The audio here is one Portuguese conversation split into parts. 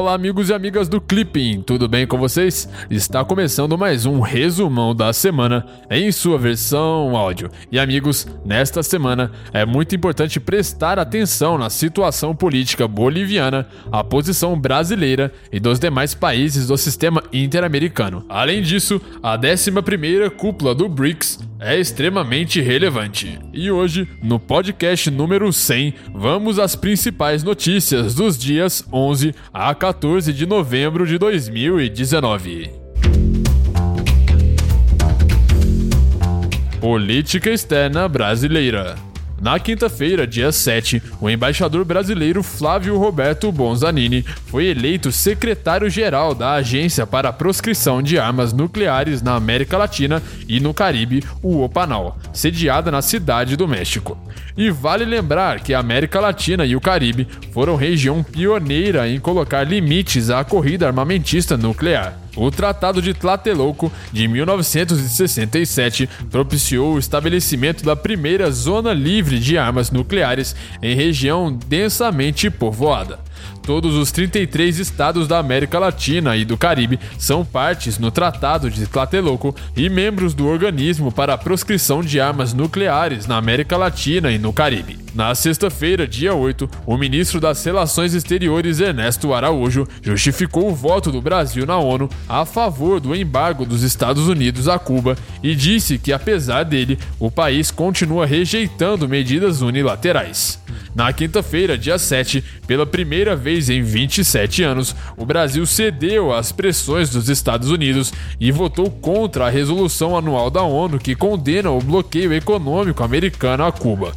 Olá, amigos e amigas do Clipping, tudo bem com vocês? Está começando mais um resumão da semana em sua versão áudio. E amigos, nesta semana é muito importante prestar atenção na situação política boliviana, a posição brasileira e dos demais países do sistema interamericano. Além disso, a 11ª cúpula do BRICS é extremamente relevante. E hoje, no podcast número 100, vamos às principais notícias dos dias 11 a 14 de novembro de 2019. Política externa brasileira. Na quinta-feira, dia 7, o embaixador brasileiro Flávio Roberto Bonzanini foi eleito secretário-geral da Agência para a Proscrição de Armas Nucleares na América Latina e no Caribe, o OPANAL, sediada na Cidade do México. E vale lembrar que a América Latina e o Caribe foram região pioneira em colocar limites à corrida armamentista nuclear. O Tratado de Tlatelolco de 1967 propiciou o estabelecimento da primeira zona livre de armas nucleares em região densamente povoada. Todos os 33 estados da América Latina e do Caribe são partes no Tratado de Tlatelolco e membros do Organismo para a Proscrição de Armas Nucleares na América Latina e no Caribe. Na sexta-feira, dia 8, o ministro das Relações Exteriores Ernesto Araújo justificou o voto do Brasil na ONU a favor do embargo dos Estados Unidos a Cuba e disse que, apesar dele, o país continua rejeitando medidas unilaterais. Na quinta-feira, dia 7, pela primeira vez em 27 anos, o Brasil cedeu às pressões dos Estados Unidos e votou contra a resolução anual da ONU que condena o bloqueio econômico americano a Cuba.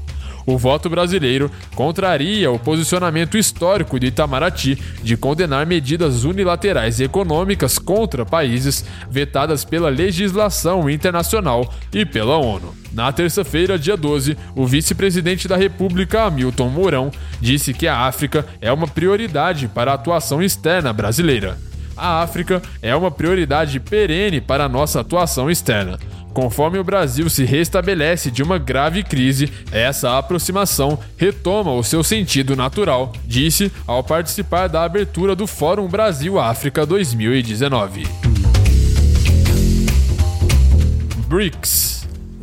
O voto brasileiro contraria o posicionamento histórico de Itamaraty de condenar medidas unilaterais econômicas contra países vetadas pela legislação internacional e pela ONU. Na terça-feira, dia 12, o vice-presidente da República, Hamilton Mourão, disse que a África é uma prioridade para a atuação externa brasileira. A África é uma prioridade perene para a nossa atuação externa. Conforme o Brasil se restabelece de uma grave crise, essa aproximação retoma o seu sentido natural, disse ao participar da abertura do Fórum Brasil-África 2019. BRICS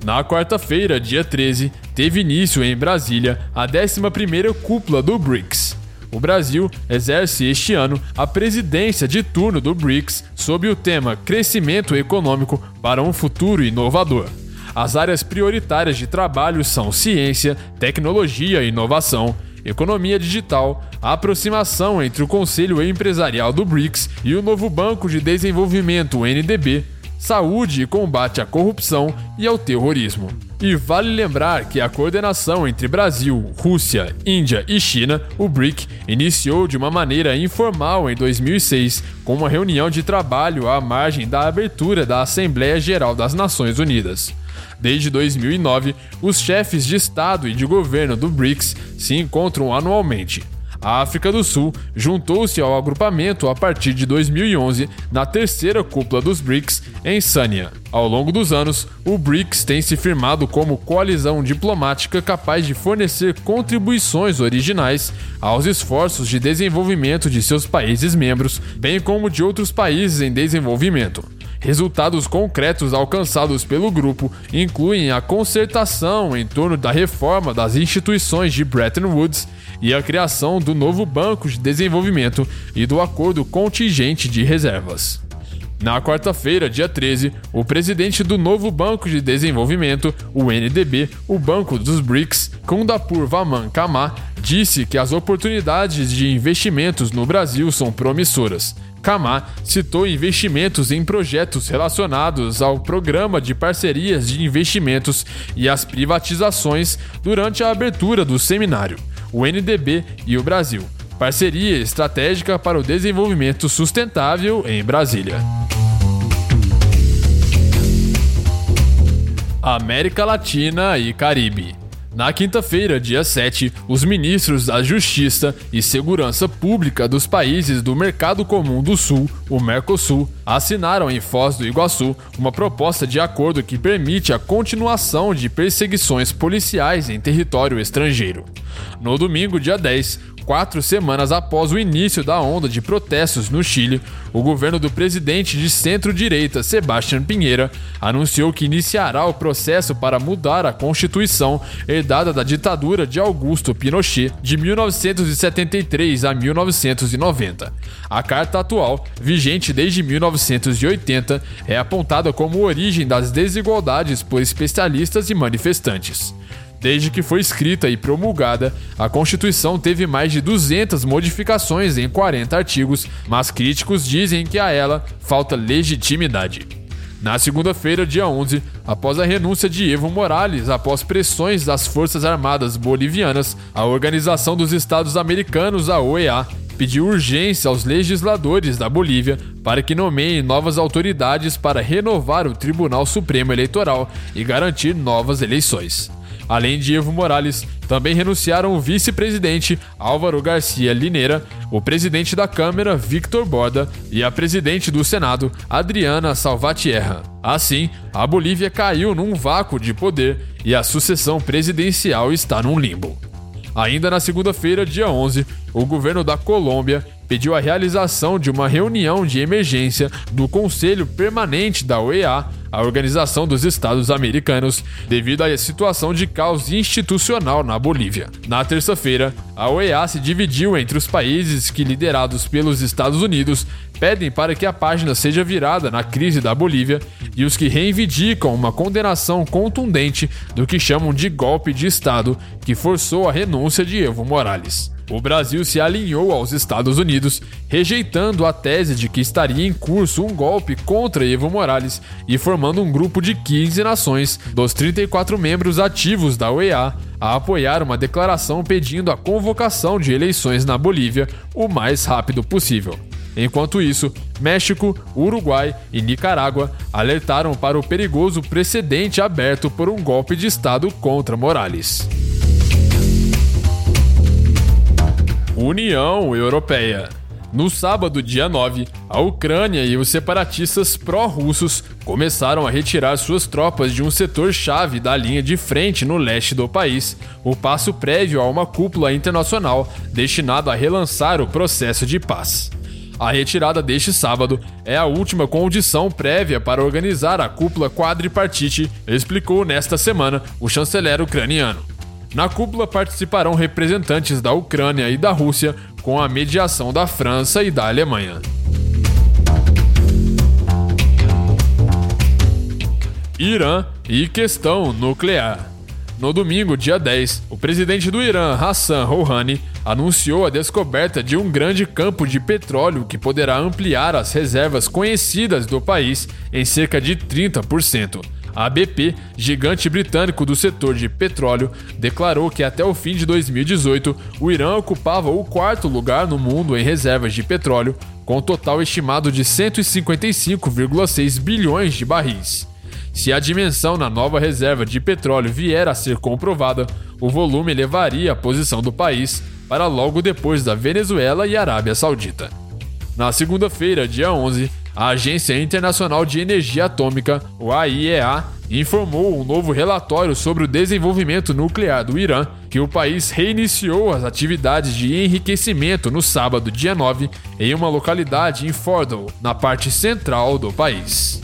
na quarta-feira, dia 13, teve início em Brasília a 11ª cúpula do BRICS, o Brasil exerce este ano a presidência de turno do BRICS sob o tema Crescimento Econômico para um Futuro Inovador. As áreas prioritárias de trabalho são ciência, tecnologia e inovação, economia digital, a aproximação entre o Conselho Empresarial do BRICS e o novo Banco de Desenvolvimento, o NDB, saúde e combate à corrupção e ao terrorismo. E vale lembrar que a coordenação entre Brasil, Rússia, Índia e China, o BRIC, iniciou de uma maneira informal em 2006, com uma reunião de trabalho à margem da abertura da Assembleia Geral das Nações Unidas. Desde 2009, os chefes de Estado e de governo do BRICS se encontram anualmente. A África do Sul juntou-se ao agrupamento a partir de 2011 na terceira cúpula dos BRICS em Sânia. Ao longo dos anos, o BRICS tem se firmado como coalizão diplomática capaz de fornecer contribuições originais aos esforços de desenvolvimento de seus países membros, bem como de outros países em desenvolvimento. Resultados concretos alcançados pelo grupo incluem a concertação em torno da reforma das instituições de Bretton Woods e a criação do novo Banco de Desenvolvimento e do Acordo Contingente de Reservas. Na quarta-feira, dia 13, o presidente do novo Banco de Desenvolvimento, o NDB, o Banco dos BRICS, Kundapur Vaman Kama, disse que as oportunidades de investimentos no Brasil são promissoras Kamá citou investimentos em projetos relacionados ao Programa de Parcerias de Investimentos e às privatizações durante a abertura do seminário, o NDB e o Brasil. Parceria estratégica para o desenvolvimento sustentável em Brasília. América Latina e Caribe. Na quinta-feira, dia 7, os ministros da Justiça e Segurança Pública dos países do Mercado Comum do Sul, o Mercosul, assinaram em Foz do Iguaçu uma proposta de acordo que permite a continuação de perseguições policiais em território estrangeiro. No domingo, dia 10, quatro semanas após o início da onda de protestos no Chile, o governo do presidente de centro-direita, Sebastián Pinheira, anunciou que iniciará o processo para mudar a Constituição herdada da ditadura de Augusto Pinochet de 1973 a 1990. A carta atual, vigente desde 1980, é apontada como origem das desigualdades por especialistas e manifestantes. Desde que foi escrita e promulgada, a Constituição teve mais de 200 modificações em 40 artigos, mas críticos dizem que a ela falta legitimidade. Na segunda-feira, dia 11, após a renúncia de Evo Morales após pressões das Forças Armadas Bolivianas, a Organização dos Estados Americanos, a OEA, pediu urgência aos legisladores da Bolívia para que nomeiem novas autoridades para renovar o Tribunal Supremo Eleitoral e garantir novas eleições. Além de Evo Morales, também renunciaram o vice-presidente Álvaro Garcia Lineira, o presidente da Câmara Victor Borda e a presidente do Senado Adriana Salvatierra. Assim, a Bolívia caiu num vácuo de poder e a sucessão presidencial está num limbo. Ainda na segunda-feira, dia 11, o governo da Colômbia pediu a realização de uma reunião de emergência do Conselho Permanente da OEA a Organização dos Estados Americanos, devido à situação de caos institucional na Bolívia. Na terça-feira, a OEA se dividiu entre os países que, liderados pelos Estados Unidos, pedem para que a página seja virada na crise da Bolívia e os que reivindicam uma condenação contundente do que chamam de golpe de Estado que forçou a renúncia de Evo Morales o Brasil se alinhou aos Estados Unidos, rejeitando a tese de que estaria em curso um golpe contra Evo Morales e formando um grupo de 15 nações, dos 34 membros ativos da OEA, a apoiar uma declaração pedindo a convocação de eleições na Bolívia o mais rápido possível. Enquanto isso, México, Uruguai e Nicarágua alertaram para o perigoso precedente aberto por um golpe de Estado contra Morales. União Europeia. No sábado, dia 9, a Ucrânia e os separatistas pró-russos começaram a retirar suas tropas de um setor-chave da linha de frente no leste do país, o passo prévio a uma cúpula internacional destinada a relançar o processo de paz. A retirada deste sábado é a última condição prévia para organizar a cúpula quadripartite, explicou nesta semana o chanceler ucraniano. Na cúpula participarão representantes da Ucrânia e da Rússia, com a mediação da França e da Alemanha. Irã e questão nuclear. No domingo, dia 10, o presidente do Irã, Hassan Rouhani, anunciou a descoberta de um grande campo de petróleo que poderá ampliar as reservas conhecidas do país em cerca de 30%. A BP, gigante britânico do setor de petróleo, declarou que até o fim de 2018 o Irã ocupava o quarto lugar no mundo em reservas de petróleo, com um total estimado de 155,6 bilhões de barris. Se a dimensão na nova reserva de petróleo vier a ser comprovada, o volume levaria a posição do país para logo depois da Venezuela e Arábia Saudita. Na segunda-feira, dia 11, a Agência Internacional de Energia Atômica, o AIEA, informou um novo relatório sobre o desenvolvimento nuclear do Irã, que o país reiniciou as atividades de enriquecimento no sábado, dia 9, em uma localidade em Fordow, na parte central do país.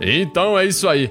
Então é isso aí.